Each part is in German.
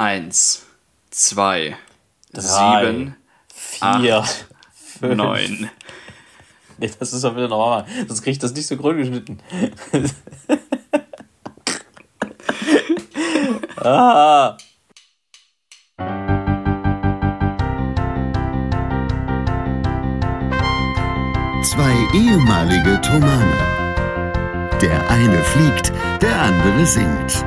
Eins, zwei, Drei, sieben, vier, acht, fünf. neun. Nee, das ist doch wieder normal. Sonst kriege ich das nicht so grün geschnitten. ah. Zwei ehemalige Tomane. Der eine fliegt, der andere singt.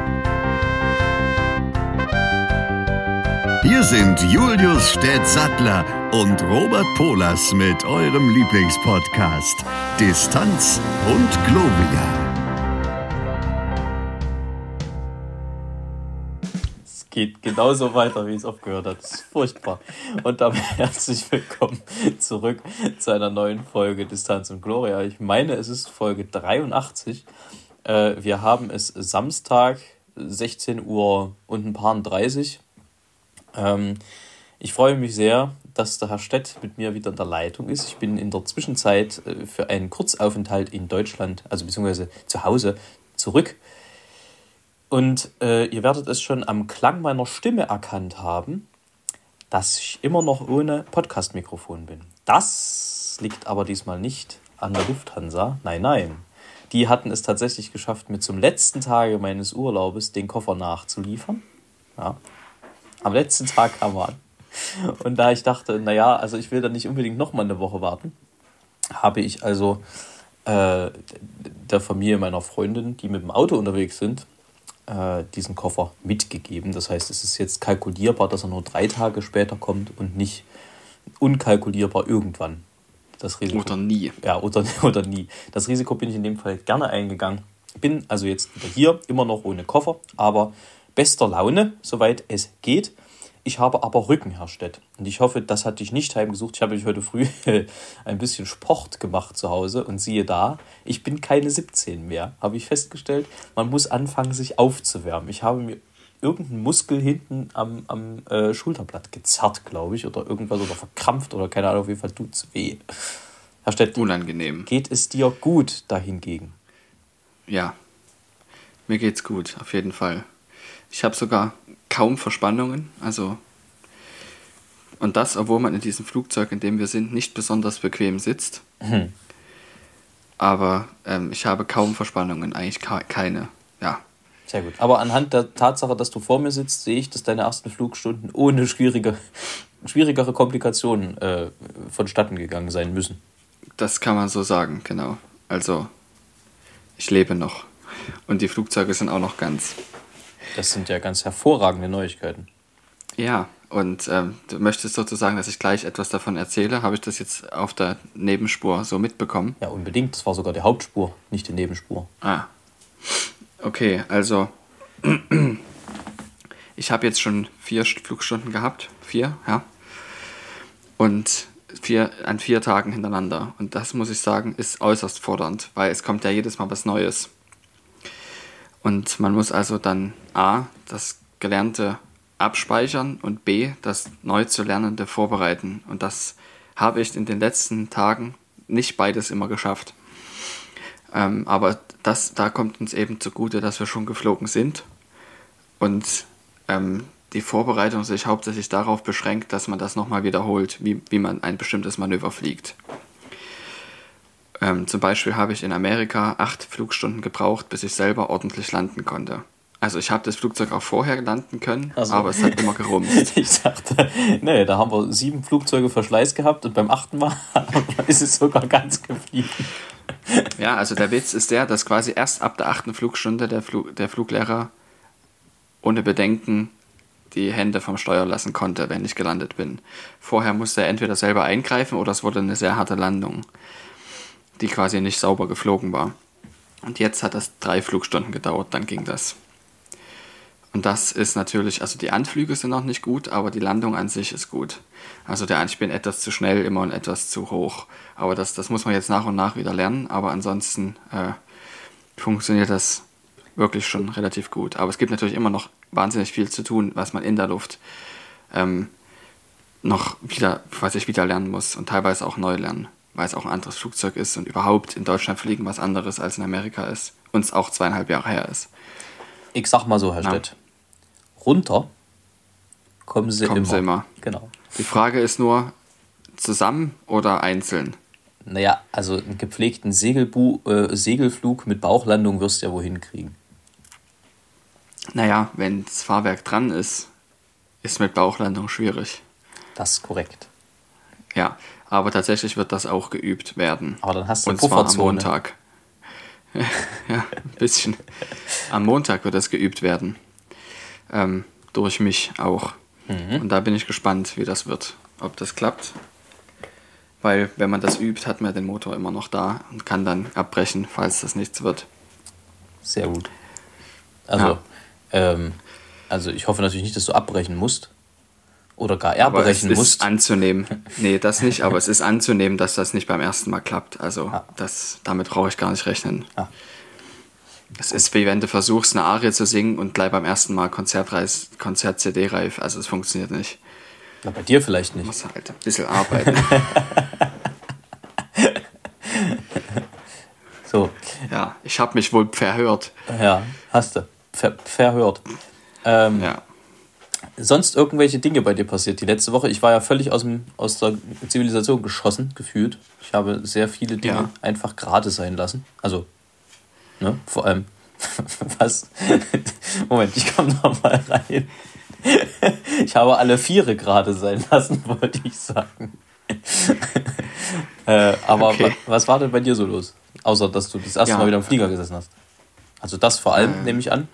Hier sind Julius Städtsattler und Robert Polas mit eurem Lieblingspodcast Distanz und Globia. Es geht genauso weiter, wie es aufgehört hat. Das ist furchtbar. Und damit herzlich willkommen zurück zu einer neuen Folge Distanz und Gloria. Ich meine, es ist Folge 83. Äh, wir haben es Samstag, 16 Uhr und ein paar 30. Ähm, ich freue mich sehr, dass der Herr Stett mit mir wieder in der Leitung ist. Ich bin in der Zwischenzeit äh, für einen Kurzaufenthalt in Deutschland, also beziehungsweise zu Hause, zurück. Und äh, ihr werdet es schon am Klang meiner Stimme erkannt haben, dass ich immer noch ohne Podcast-Mikrofon bin. Das liegt aber diesmal nicht an der Lufthansa. Nein, nein. Die hatten es tatsächlich geschafft, mir zum letzten Tage meines Urlaubes den Koffer nachzuliefern. Ja. Am letzten Tag kam er an. Und da ich dachte, naja, also ich will da nicht unbedingt nochmal eine Woche warten, habe ich also äh, der Familie meiner Freundin, die mit dem Auto unterwegs sind, äh, diesen Koffer mitgegeben. Das heißt, es ist jetzt kalkulierbar, dass er nur drei Tage später kommt und nicht unkalkulierbar irgendwann. Das Risiko. Oder nie. Ja, oder, oder nie. Das Risiko bin ich in dem Fall gerne eingegangen. Bin also jetzt wieder hier, immer noch ohne Koffer, aber bester Laune, soweit es geht. Ich habe aber Rücken, Herr Stett. Und ich hoffe, das hat dich nicht heimgesucht. Ich habe mich heute früh ein bisschen Sport gemacht zu Hause und siehe da, ich bin keine 17 mehr, habe ich festgestellt. Man muss anfangen, sich aufzuwärmen. Ich habe mir irgendeinen Muskel hinten am, am äh, Schulterblatt gezerrt, glaube ich, oder irgendwas oder verkrampft oder keine Ahnung, auf jeden Fall tut's weh. Herr Stett, Unangenehm. geht es dir gut dahingegen? Ja. Mir geht's gut, auf jeden Fall. Ich habe sogar kaum Verspannungen, also und das, obwohl man in diesem Flugzeug, in dem wir sind, nicht besonders bequem sitzt. Aber ähm, ich habe kaum Verspannungen, eigentlich keine. Ja, Sehr gut. Aber anhand der Tatsache, dass du vor mir sitzt, sehe ich, dass deine ersten Flugstunden ohne schwierige, schwierigere Komplikationen äh, vonstatten gegangen sein müssen. das kann man so sagen, genau. Also, ich lebe noch. Und die Flugzeuge sind auch noch ganz. Das sind ja ganz hervorragende Neuigkeiten. Ja, und ähm, du möchtest sozusagen, dass ich gleich etwas davon erzähle. Habe ich das jetzt auf der Nebenspur so mitbekommen? Ja, unbedingt. Das war sogar die Hauptspur, nicht die Nebenspur. Ah. Okay, also ich habe jetzt schon vier St- Flugstunden gehabt. Vier, ja. Und vier, an vier Tagen hintereinander. Und das muss ich sagen, ist äußerst fordernd, weil es kommt ja jedes Mal was Neues. Und man muss also dann A, das Gelernte abspeichern und B, das neu zu Lernende vorbereiten. Und das habe ich in den letzten Tagen nicht beides immer geschafft. Ähm, aber das, da kommt uns eben zugute, dass wir schon geflogen sind und ähm, die Vorbereitung sich hauptsächlich darauf beschränkt, dass man das nochmal wiederholt, wie, wie man ein bestimmtes Manöver fliegt. Ähm, zum Beispiel habe ich in Amerika acht Flugstunden gebraucht, bis ich selber ordentlich landen konnte. Also ich habe das Flugzeug auch vorher landen können, Ach so. aber es hat immer gerumst. Ich dachte, nee, da haben wir sieben Flugzeuge Verschleiß gehabt und beim achten Mal ist es sogar ganz geblieben. Ja, also der Witz ist der, dass quasi erst ab der achten Flugstunde der, Flug, der Fluglehrer ohne Bedenken die Hände vom Steuer lassen konnte, wenn ich gelandet bin. Vorher musste er entweder selber eingreifen oder es wurde eine sehr harte Landung, die quasi nicht sauber geflogen war. Und jetzt hat das drei Flugstunden gedauert, dann ging das. Und das ist natürlich, also die Anflüge sind noch nicht gut, aber die Landung an sich ist gut. Also der ich bin etwas zu schnell immer und etwas zu hoch. Aber das, das muss man jetzt nach und nach wieder lernen. Aber ansonsten äh, funktioniert das wirklich schon relativ gut. Aber es gibt natürlich immer noch wahnsinnig viel zu tun, was man in der Luft ähm, noch wieder, was ich wieder lernen muss und teilweise auch neu lernen, weil es auch ein anderes Flugzeug ist und überhaupt in Deutschland fliegen was anderes als in Amerika ist und es auch zweieinhalb Jahre her ist. Ich sag mal so, Herr Ja. Stett. Runter kommen sie Kommen immer. sie immer. Genau. Die Frage ist nur, zusammen oder einzeln? Naja, also einen gepflegten Segelbu äh, Segelflug mit Bauchlandung wirst du ja wohin kriegen. Naja, wenn das Fahrwerk dran ist, ist mit Bauchlandung schwierig. Das ist korrekt. Ja, aber tatsächlich wird das auch geübt werden. Aber dann hast du Und zwar am. Montag. ja, ein bisschen. Am Montag wird das geübt werden. Ähm, durch mich auch. Mhm. Und da bin ich gespannt, wie das wird. Ob das klappt. Weil, wenn man das übt, hat man den Motor immer noch da und kann dann abbrechen, falls das nichts wird. Sehr gut. Also, Ja. ähm, also ich hoffe natürlich nicht, dass du abbrechen musst. Oder gar Aber es erbrechen ist musst. anzunehmen. Nee, das nicht, aber es ist anzunehmen, dass das nicht beim ersten Mal klappt. Also Ah. das, damit brauche ich gar nicht rechnen. Ah. Es ist wie wenn du versuchst, eine Arie zu singen und gleich beim ersten Mal Konzertreis, Konzert-CD-reif. Also es funktioniert nicht. Na, bei dir vielleicht nicht. Muss halt ein bisschen arbeiten. So, ja, ich habe mich wohl verhört. ja, hast du. Ver verhört. Ähm, Ja. Sonst irgendwelche Dinge bei dir passiert die letzte Woche? Ich war ja völlig aus, dem, aus der Zivilisation geschossen, gefühlt. Ich habe sehr viele Dinge Ja. einfach gerade sein lassen. Also, ne, vor allem, was? Moment, ich komme noch mal rein. Ich habe alle Viere gerade sein lassen, wollte ich sagen. äh, aber Okay. wa- was war denn bei dir so los? Außer, dass du das erste Ja. Mal wieder im Flieger gesessen hast. Also das vor allem, Ähm. nehme ich an.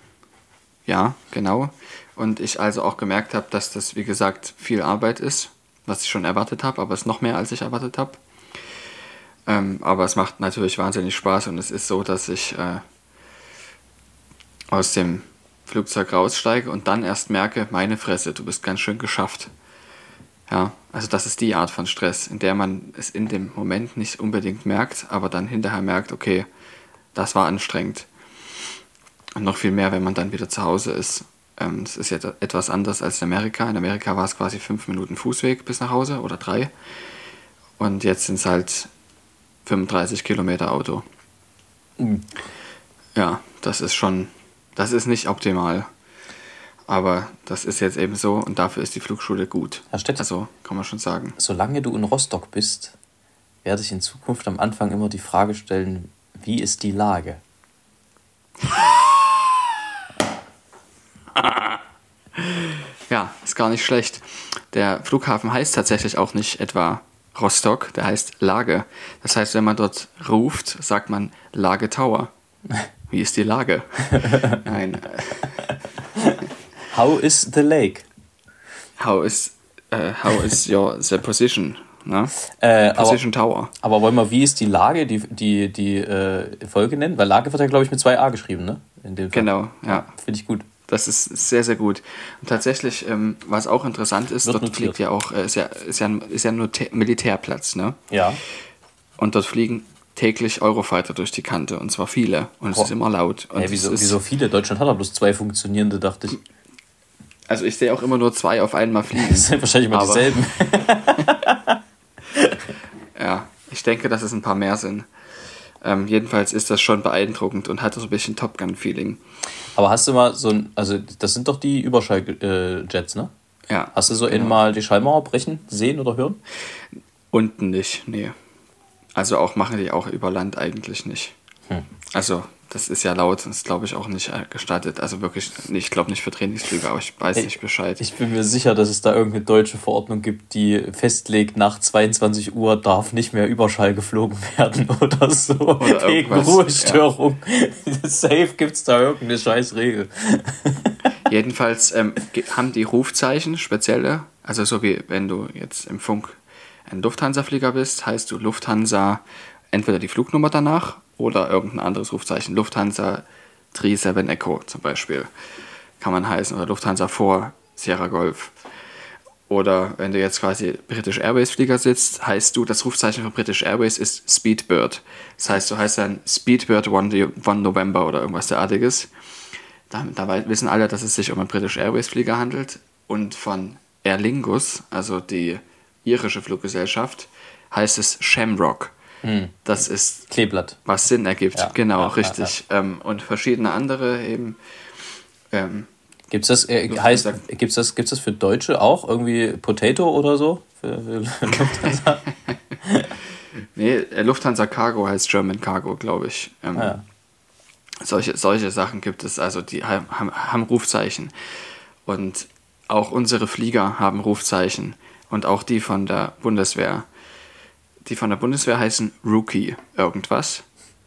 Ja, genau. Und ich also auch gemerkt habe, dass das, wie gesagt, viel Arbeit ist, was ich schon erwartet habe, aber es ist noch mehr, als ich erwartet habe. Ähm, aber es macht natürlich wahnsinnig Spaß und es ist so, dass ich äh, aus dem Flugzeug raussteige und dann erst merke, meine Fresse, du bist ganz schön geschafft. Ja, also das ist die Art von Stress, in der man es in dem Moment nicht unbedingt merkt, aber dann hinterher merkt, okay, das war anstrengend. Und noch viel mehr, wenn man dann wieder zu Hause ist. Ähm, Es ist jetzt etwas anders als in Amerika. In Amerika war es quasi fünf Minuten Fußweg bis nach Hause oder drei. Und jetzt sind es halt 35 Kilometer Auto. Mhm. Ja, das ist schon, das ist nicht optimal. Aber das ist jetzt eben so und dafür ist die Flugschule gut. Herr Stett. Also kann man schon sagen. Solange du in Rostock bist, werde ich in Zukunft am Anfang immer die Frage stellen, wie ist die Lage? Ja, ist gar nicht schlecht. Der Flughafen heißt tatsächlich auch nicht etwa Rostock, der heißt Lage. Das heißt, wenn man dort ruft, sagt man Lage Tower. Wie ist die Lage? Nein, How is the lake? how is, äh, how is your the position? Ne? Äh, aber, Position Tower. aber wollen wir, wie ist die Lage, die, die, die äh, Folge nennen? Weil Lage wird ja, glaube ich, mit zwei A geschrieben, ne? In dem Fall. Genau, ja. Finde ich gut. Das ist sehr, sehr gut. Und tatsächlich, ähm, was auch interessant ist, Wird dort notiert. fliegt ja auch, äh, ist ja, ist ja, ein- ist ja ein Militä- Militärplatz, ne? Ja. Und dort fliegen täglich Eurofighter durch die Kante und zwar viele und es Boah. ist immer laut. Und es wieso, wieso viele? Deutschland hat doch bloß zwei funktionierende, dachte ich. Also ich sehe auch immer nur zwei auf einmal fliegen. Das sind wahrscheinlich immer dieselben. Ja, ich denke, dass es ein paar mehr sind. Ähm, jedenfalls ist das schon beeindruckend und hat so ein bisschen Top Gun-Feeling. Aber hast du mal so ein, also das sind doch die Überschalljets, ne? Ja. Hast du so genau. mal die Schallmauer brechen, sehen oder hören? Unten nicht, nee. Also auch machen die auch über Land eigentlich nicht. Hm. Also das ist ja laut und ist glaube ich auch nicht äh, gestattet. Also wirklich, ich glaube nicht für Trainingsflüge, aber ich weiß Ey, nicht Bescheid. Ich bin mir sicher, dass es da irgendeine deutsche Verordnung gibt, die festlegt, nach 22 Uhr darf nicht mehr Überschall geflogen werden oder so. Wegen irgendwas, Ruhestörung. Safe gibt es da irgendeine scheiß Regel. Jedenfalls ähm, haben die Rufzeichen spezielle, also so wie wenn du jetzt im Funk ein Lufthansa-Flieger bist, heißt du Lufthansa entweder die Flugnummer danach oder irgendein anderes Rufzeichen. Lufthansa 37 Echo zum Beispiel kann man heißen oder Lufthansa 4 Sierra Golf. Oder wenn du jetzt quasi British Airways Flieger sitzt, heißt du, das Rufzeichen von British Airways ist Speedbird. Das heißt, du heißt dann Speedbird 1 November oder irgendwas derartiges. Da, wissen alle, dass es sich um einen British Airways Flieger handelt. Und von Aer Lingus, also die irische Fluggesellschaft, heißt es Shamrock. Das ist, Kleeblatt. was Sinn ergibt. Ja, genau, ja, ja, richtig. Ähm, und verschiedene andere eben. Ähm, Gibt's das, äh, heißt, gibt's das, gibt's das für Deutsche auch? Irgendwie Potato oder so? Für, für Lufthansa? nee, äh, Lufthansa Cargo heißt German Cargo, glaube ich. Ähm, ah, ja. solche, solche Sachen gibt es, also die haben, haben Rufzeichen. Und auch unsere Flieger haben Rufzeichen. Und auch die von der Bundeswehr. Die von der Bundeswehr heißen Rookie irgendwas.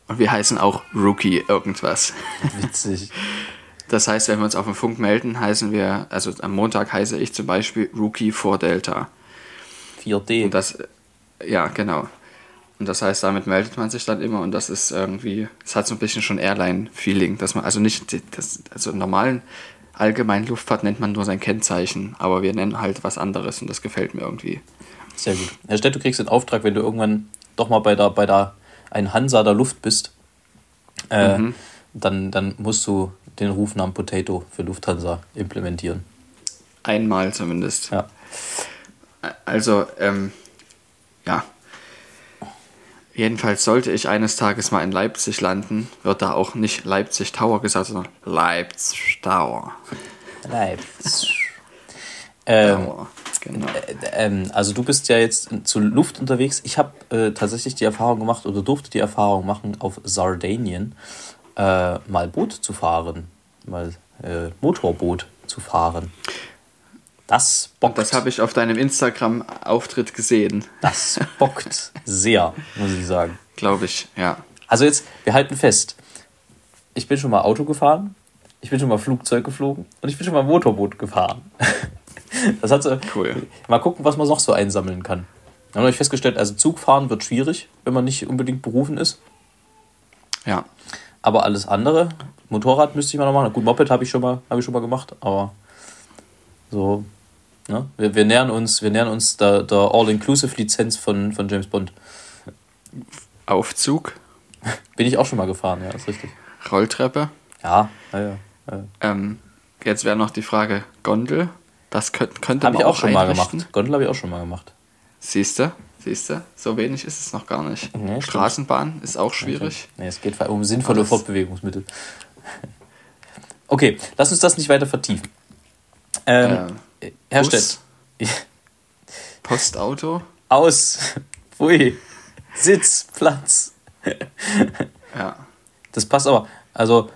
Und wir heißen auch Rookie irgendwas. Witzig. Das heißt, wenn wir uns auf dem Funk melden, heißen wir, also am Montag heiße ich zum Beispiel Rookie vor Delta. 4D. Und das, ja, genau. Und das heißt, damit meldet man sich dann immer und das ist irgendwie, es hat so ein bisschen schon Airline-Feeling, dass man, also nicht, das, also im normalen allgemeinen Luftfahrt nennt man nur sein Kennzeichen, aber wir nennen halt was anderes und das gefällt mir irgendwie. Sehr gut. Herr Stett, du kriegst den Auftrag, wenn du irgendwann doch mal bei der, bei der ein Hansa der Luft bist, äh, mhm. dann, dann musst du den Rufnamen Potato für Lufthansa implementieren. Einmal zumindest. Ja. Also, ähm, ja. Jedenfalls sollte ich eines Tages mal in Leipzig landen, wird da auch nicht Leipzig Tower gesagt, sondern Leipzig Tower. Leipzig. ähm, genau. Äh, ähm, also du bist ja jetzt zu Luft unterwegs. Ich habe äh, tatsächlich die Erfahrung gemacht oder durfte die Erfahrung machen, auf Sardinien äh, mal Boot zu fahren, mal äh, Motorboot zu fahren. Das bockt. Das habe ich auf deinem Instagram-Auftritt gesehen. Das bockt sehr, muss ich sagen. Glaube ich, ja. Also jetzt, wir halten fest. Ich bin schon mal Auto gefahren, ich bin schon mal Flugzeug geflogen und ich bin schon mal Motorboot gefahren. Das hat so, cool. Mal gucken, was man noch so einsammeln kann. Wir haben euch festgestellt, also Zugfahren wird schwierig, wenn man nicht unbedingt berufen ist. Ja. Aber alles andere, Motorrad müsste ich mal noch machen. Gut, Moped habe ich, schon mal, hab ich schon mal gemacht, aber so, ne? wir, wir nähern uns, wir nähern uns der, der All-Inclusive-Lizenz von, von James Bond. Aufzug? Bin ich auch schon mal gefahren, ja, ist richtig. Rolltreppe? Ja, ja, ja. ja. Ähm, jetzt wäre noch die Frage: Gondel? Das könnte, könnte man ich auch, auch schon mal gemacht. Gondel habe ich auch schon mal gemacht. Siehst du? Siehst du? So wenig ist es noch gar nicht. Nee, Straßenbahn ist auch schwierig. Nee, es geht um sinnvolle Alles. Fortbewegungsmittel. Okay, lass uns das nicht weiter vertiefen. Ähm, äh, Herr Stett. Postauto. Aus. Pfui. Sitz, Platz. ja. Das passt aber. Also,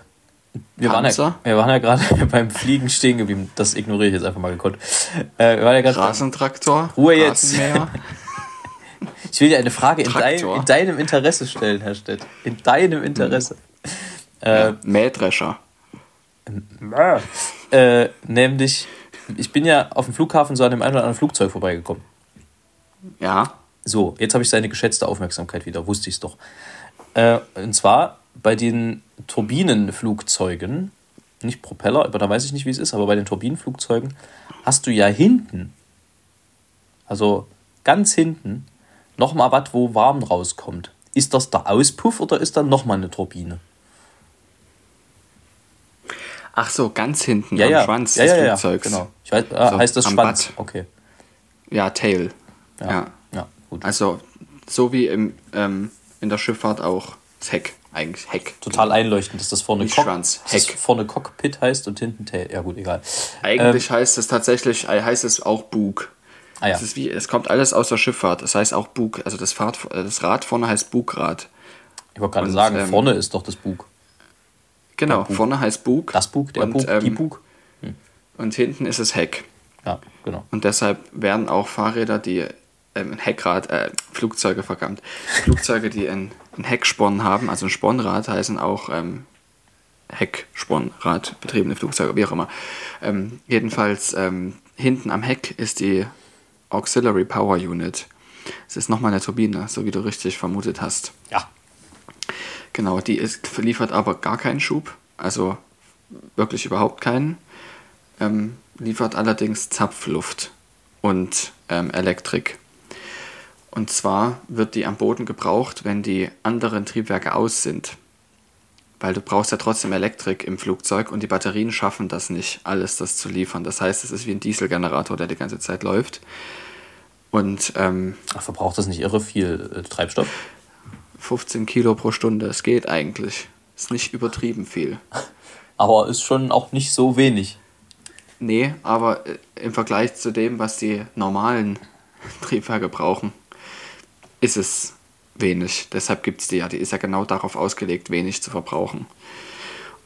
wir waren, ja, wir waren ja gerade beim Fliegen stehen geblieben. Das ignoriere ich jetzt einfach mal gekonnt. Äh, wir waren ja Rasentraktor. Ruhe jetzt. ich will dir eine Frage in, dein, in, deinem Interesse stellen, Herr Stett. In deinem Interesse. Hm. Äh, Mähdrescher. Äh, nämlich, ich bin ja auf dem Flughafen so an dem einen oder anderen Flugzeug vorbeigekommen. Ja. So, jetzt habe ich seine geschätzte Aufmerksamkeit wieder, wusste ich es doch. Äh, und zwar bei den Turbinenflugzeugen, nicht Propeller, aber da weiß ich nicht, wie es ist, aber bei den Turbinenflugzeugen hast du ja hinten, also ganz hinten, nochmal was, wo warm rauskommt. Ist das der Auspuff oder ist da nochmal eine Turbine? Ach so, ganz hinten ja, am ja. Schwanz ja, des ja, Flugzeugs. genau. Ich weiß, äh, so, heißt das Schwanz? Bad. Okay. Ja, Tail. Ja. ja. gut. Also so wie im, ähm, in der Schifffahrt auch das Heck eigentlich Heck. Total einleuchtend, dass das vorne, Nicht Cock Schwanz, Heck. Das vorne Cockpit heißt und hinten Tail. Ja gut, egal. Eigentlich ähm, heißt es tatsächlich, äh, heißt es auch Bug. Ah, ja. es, ist wie, es kommt alles aus der Schifffahrt. Das heißt auch Bug. Also das, Fahrt, äh, das Rad vorne heißt Bugrad. Ich wollte gerade sagen, ähm, vorne ist doch das Bug. Genau, Bug. vorne heißt Bug. Das Bug, der und, Bug, ähm, die Bug. Hm. Und hinten ist es Heck. Ja, genau. Und deshalb werden auch Fahrräder, die ähm, ein Heckrad, äh, Flugzeuge vergammt. Flugzeuge, die ein, ein Hecksporn haben, also ein Spornrad, heißen auch ähm, Heckspornrad betriebene Flugzeuge, wie auch immer. Ähm, jedenfalls ähm, hinten am Heck ist die Auxiliary Power Unit. Es ist nochmal eine Turbine, so wie du richtig vermutet hast. Ja. Genau, die ist, liefert aber gar keinen Schub, also wirklich überhaupt keinen. Ähm, liefert allerdings Zapfluft und ähm, Elektrik. Und zwar wird die am Boden gebraucht, wenn die anderen Triebwerke aus sind. Weil du brauchst ja trotzdem Elektrik im Flugzeug und die Batterien schaffen das nicht, alles das zu liefern. Das heißt, es ist wie ein Dieselgenerator, der die ganze Zeit läuft. Und ähm, Ach, verbraucht das nicht irre viel äh, Treibstoff? 15 Kilo pro Stunde, es geht eigentlich. Ist nicht übertrieben viel. Aber ist schon auch nicht so wenig. Nee, aber äh, im Vergleich zu dem, was die normalen Triebwerke brauchen, ist es wenig. Deshalb gibt es die ja. Die ist ja genau darauf ausgelegt, wenig zu verbrauchen.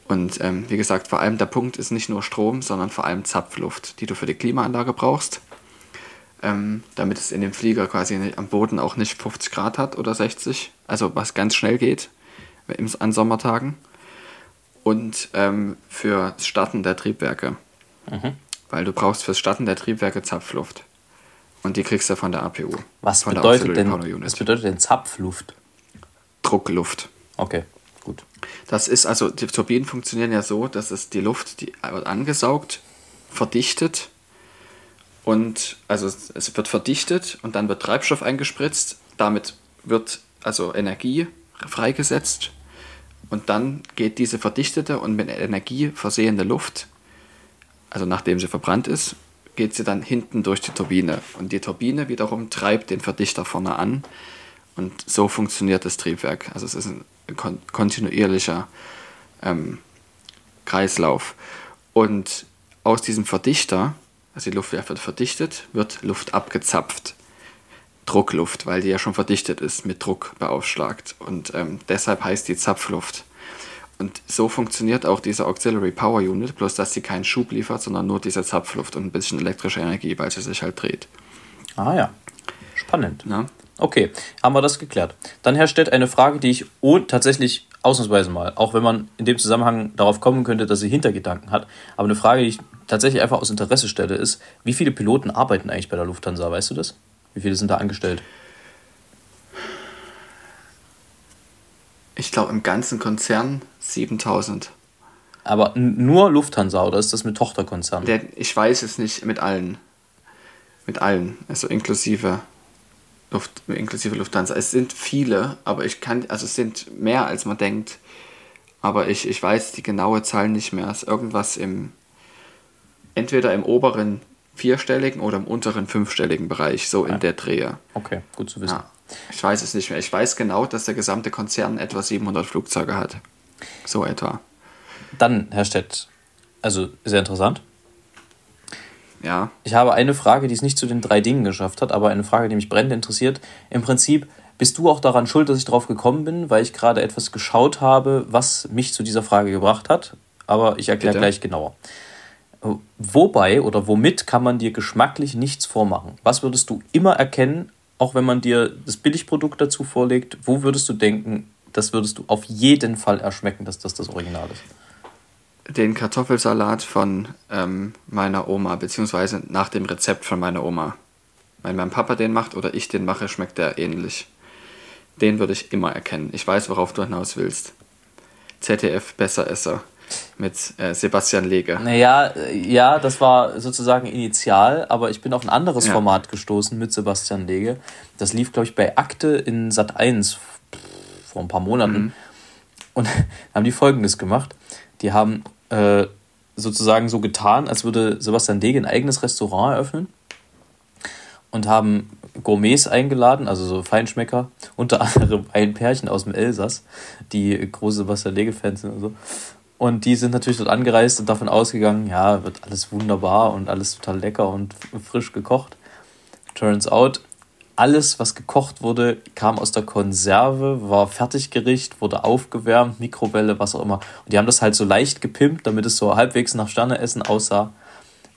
Und ähm, wie gesagt, vor allem der Punkt ist nicht nur Strom, sondern vor allem Zapfluft, die du für die Klimaanlage brauchst, ähm, damit es in dem Flieger quasi am Boden auch nicht 50 Grad hat oder 60, also was ganz schnell geht an Sommertagen. Und ähm, für Starten der Triebwerke. Mhm. Weil du brauchst fürs Starten der Triebwerke Zapfluft. Und die kriegst du von der APU. Was, bedeutet denn, was bedeutet denn Zapfluft? Druckluft. Okay, gut. Das ist also, die Turbinen funktionieren ja so, dass es die Luft, die wird angesaugt, verdichtet und also es wird verdichtet und dann wird Treibstoff eingespritzt. Damit wird also Energie freigesetzt und dann geht diese verdichtete und mit Energie versehene Luft, also nachdem sie verbrannt ist, geht sie dann hinten durch die Turbine. Und die Turbine wiederum treibt den Verdichter vorne an. Und so funktioniert das Triebwerk. Also es ist ein kon kontinuierlicher ähm, Kreislauf. Und aus diesem Verdichter, also die Luft wird verdichtet, wird Luft abgezapft. Druckluft, weil die ja schon verdichtet ist, mit Druck beaufschlagt. Und ähm, deshalb heißt die Zapfluft. Und so funktioniert auch diese Auxiliary Power Unit, bloß dass sie keinen Schub liefert, sondern nur diese Zapfluft und ein bisschen elektrische Energie, weil sie sich halt dreht. Ah ja, spannend. Ja. Okay, haben wir das geklärt. Dann herrscht eine Frage, die ich tatsächlich ausnahmsweise mal, auch wenn man in dem Zusammenhang darauf kommen könnte, dass sie Hintergedanken hat, aber eine Frage, die ich tatsächlich einfach aus Interesse stelle, ist, wie viele Piloten arbeiten eigentlich bei der Lufthansa, weißt du das? Wie viele sind da angestellt? Ich glaube im ganzen Konzern 7000. Aber nur Lufthansa oder ist das mit Tochterkonzernen? Der, ich weiß es nicht mit allen. Mit allen, also inklusive, Luft, inklusive Lufthansa. Es sind viele, aber ich kann, also es sind mehr als man denkt. Aber ich, ich weiß die genaue Zahl nicht mehr. Es ist irgendwas im, entweder im oberen vierstelligen oder im unteren fünfstelligen Bereich, so in der Drehe. Okay, gut zu wissen. Ja. Ich weiß es nicht mehr. Ich weiß genau, dass der gesamte Konzern etwa 700 Flugzeuge hat. So etwa. Dann, Herr Stett, also sehr interessant. Ja. Ich habe eine Frage, die es nicht zu den drei Dingen geschafft hat, aber eine Frage, die mich brennend interessiert. Im Prinzip bist du auch daran schuld, dass ich darauf gekommen bin, weil ich gerade etwas geschaut habe, was mich zu dieser Frage gebracht hat. Aber ich erkläre gleich genauer. Wobei oder womit kann man dir geschmacklich nichts vormachen? Was würdest du immer erkennen, auch wenn man dir das Billigprodukt dazu vorlegt, wo würdest du denken, das würdest du auf jeden Fall erschmecken, dass das das Original ist? Den Kartoffelsalat von ähm, meiner Oma, beziehungsweise nach dem Rezept von meiner Oma. Wenn mein Papa den macht oder ich den mache, schmeckt der ähnlich. Den würde ich immer erkennen. Ich weiß, worauf du hinaus willst. ZDF Besseresser mit äh, Sebastian Lege. Naja, ja, das war sozusagen initial, aber ich bin auf ein anderes ja. Format gestoßen mit Sebastian Lege. Das lief, glaube ich, bei Akte in Sat 1 vor ein paar Monaten. Mhm. Und haben die folgendes gemacht. Die haben äh, sozusagen so getan, als würde Sebastian Lege ein eigenes Restaurant eröffnen und haben Gourmets eingeladen, also so Feinschmecker, unter anderem ein Pärchen aus dem Elsass, die große Sebastian Lege-Fans sind und so. Und die sind natürlich dort angereist und davon ausgegangen, ja, wird alles wunderbar und alles total lecker und frisch gekocht. Turns out, alles, was gekocht wurde, kam aus der Konserve, war Fertiggericht, wurde aufgewärmt, Mikrowelle, was auch immer. Und die haben das halt so leicht gepimpt, damit es so halbwegs nach Sterneessen aussah.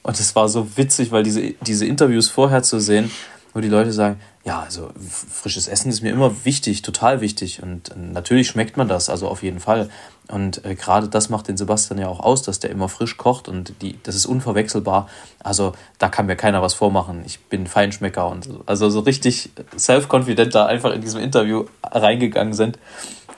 Und es war so witzig, weil diese, diese Interviews vorher zu sehen, wo die Leute sagen, ja, also frisches Essen ist mir immer wichtig, total wichtig. Und äh, natürlich schmeckt man das, also auf jeden Fall. Und äh, gerade das macht den Sebastian ja auch aus, dass der immer frisch kocht und die, das ist unverwechselbar. Also da kann mir keiner was vormachen. Ich bin Feinschmecker und so. Also so richtig self-confident da einfach in diesem Interview reingegangen sind.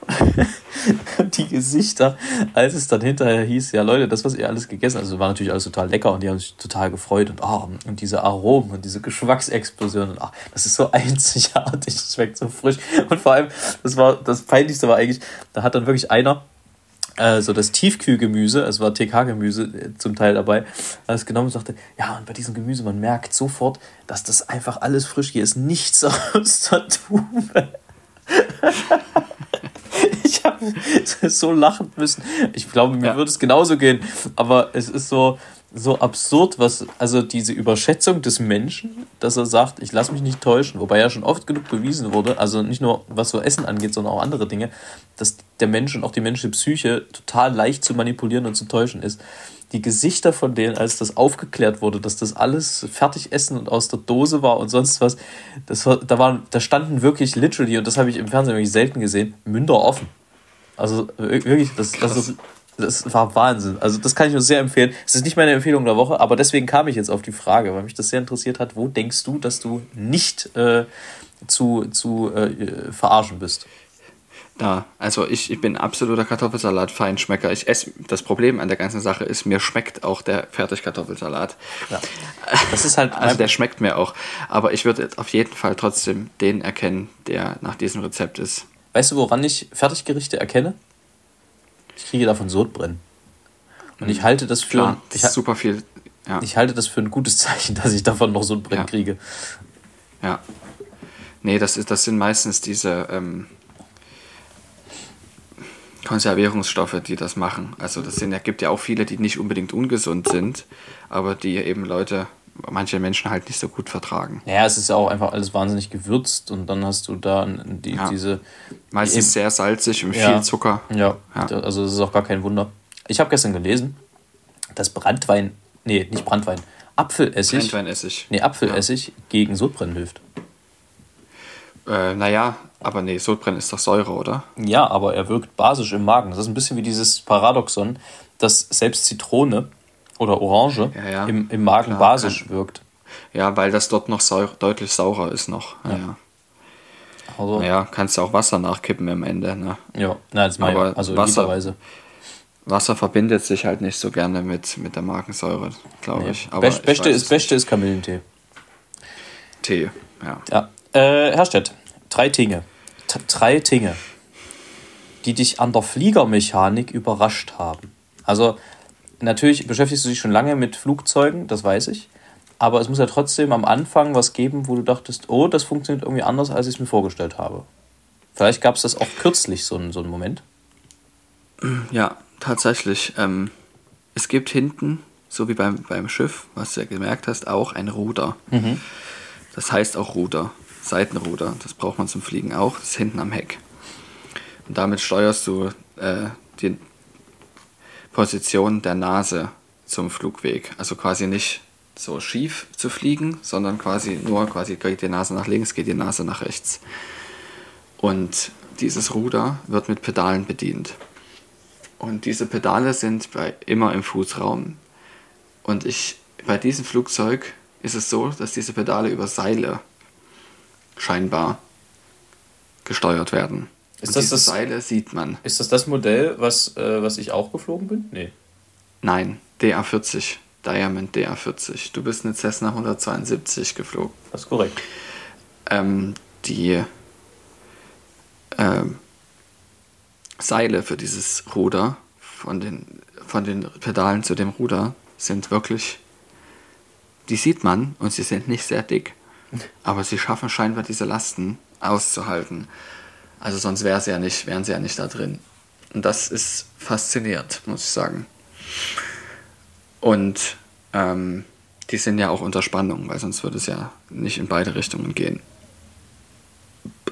die Gesichter, als es dann hinterher hieß, ja Leute, das, was ihr alles gegessen habt, also war natürlich alles total lecker und die haben sich total gefreut und, oh, und diese Aromen und diese Geschmacksexplosion und oh, das ist so einzigartig, das schmeckt so frisch. Und vor allem, das war das Peinlichste war eigentlich, da hat dann wirklich einer äh, so das Tiefkühlgemüse, es war TK-Gemüse äh, zum Teil dabei, alles genommen und sagte, ja, und bei diesem Gemüse, man merkt sofort, dass das einfach alles frisch hier ist, nichts aus der Tube. ich habe so lachen müssen. Ich glaube, mir ja. würde es genauso gehen, aber es ist so, so absurd, was, also diese Überschätzung des Menschen, dass er sagt, ich lasse mich nicht täuschen, wobei ja schon oft genug bewiesen wurde, also nicht nur was so Essen angeht, sondern auch andere Dinge, dass der Mensch und auch die menschliche Psyche total leicht zu manipulieren und zu täuschen ist. Die Gesichter von denen, als das aufgeklärt wurde, dass das alles fertig essen und aus der Dose war und sonst was, das war, da waren, da standen wirklich literally, und das habe ich im Fernsehen wirklich selten gesehen, Münder offen. Also wirklich, das, das ist das war Wahnsinn. Also das kann ich nur sehr empfehlen. Es ist nicht meine Empfehlung der Woche, aber deswegen kam ich jetzt auf die Frage, weil mich das sehr interessiert hat. Wo denkst du, dass du nicht äh, zu, zu äh, verarschen bist? Ja, also ich, ich bin absoluter Kartoffelsalat-Feinschmecker. Ich esse, das Problem an der ganzen Sache ist, mir schmeckt auch der Fertigkartoffelsalat. Ja. Das ist halt. also der schmeckt mir auch. Aber ich würde auf jeden Fall trotzdem den erkennen, der nach diesem Rezept ist. Weißt du, woran ich Fertiggerichte erkenne? Ich kriege davon Sodbrennen. Und ich halte das für. Klar, das ich, super viel. Ja. Ich halte das für ein gutes Zeichen, dass ich davon noch Sodbrennen ja. kriege. Ja. Nee, das, ist, das sind meistens diese ähm, Konservierungsstoffe, die das machen. Also das sind, gibt ja auch viele, die nicht unbedingt ungesund sind, aber die eben Leute manche Menschen halt nicht so gut vertragen. Ja, es ist ja auch einfach alles wahnsinnig gewürzt und dann hast du da die, ja. diese. Meistens die sehr salzig und ja. viel Zucker. Ja. ja, also das ist auch gar kein Wunder. Ich habe gestern gelesen, dass Brandwein, nee, nicht Brandwein, Apfelessig. Brandweinessig. Nee, Apfelessig gegen Sodbrennen hilft. Äh, naja, aber nee, Sodbrennen ist doch Säure, oder? Ja, aber er wirkt basisch im Magen. Das ist ein bisschen wie dieses Paradoxon, dass selbst Zitrone oder Orange ja, ja. Im, im Magen Klar, basisch kann. wirkt. Ja, weil das dort noch sau deutlich saurer ist noch. Ja. ja. Also, naja, kannst du auch Wasser nachkippen am Ende. Ne? Ja, na, das meine Aber also Wasser, Wasser verbindet sich halt nicht so gerne mit, mit der Magensäure, glaube nee. ich. Aber Best, ich Beste, ist, Beste ist Kamillentee. Tee, ja. ja. Äh, Herstedt, drei Dinge. T drei Dinge, die dich an der Fliegermechanik überrascht haben. Also natürlich beschäftigst du dich schon lange mit Flugzeugen, das weiß ich. Aber es muss ja trotzdem am Anfang was geben, wo du dachtest, oh, das funktioniert irgendwie anders, als ich es mir vorgestellt habe. Vielleicht gab es das auch kürzlich, so einen, so einen Moment. Ja, tatsächlich. Ähm, es gibt hinten, so wie beim, beim Schiff, was du ja gemerkt hast, auch ein Ruder. Mhm. Das heißt auch Ruder, Seitenruder. Das braucht man zum Fliegen auch. Das ist hinten am Heck. Und damit steuerst du äh, den, Position der Nase zum Flugweg. Also quasi nicht so schief zu fliegen, sondern quasi nur quasi geht die Nase nach links, geht die Nase nach rechts. Und dieses Ruder wird mit Pedalen bedient. Und diese Pedale sind bei, immer im Fußraum. Und ich, bei diesem Flugzeug ist es so, dass diese Pedale über Seile scheinbar gesteuert werden. Ist das das Seile sieht man. Ist das das Modell, was, äh, was ich auch geflogen bin? Nee. Nein, DA40. Diamond DA40. Du bist eine Cessna 172 geflogen. Das ist korrekt. Ähm, die ähm, Seile für dieses Ruder von den, von den Pedalen zu dem Ruder sind wirklich, die sieht man und sie sind nicht sehr dick. Aber sie schaffen scheinbar diese Lasten auszuhalten. Also sonst wäre ja nicht, wären sie ja nicht da drin. Und das ist faszinierend, muss ich sagen. Und ähm, die sind ja auch unter Spannung, weil sonst würde es ja nicht in beide Richtungen gehen.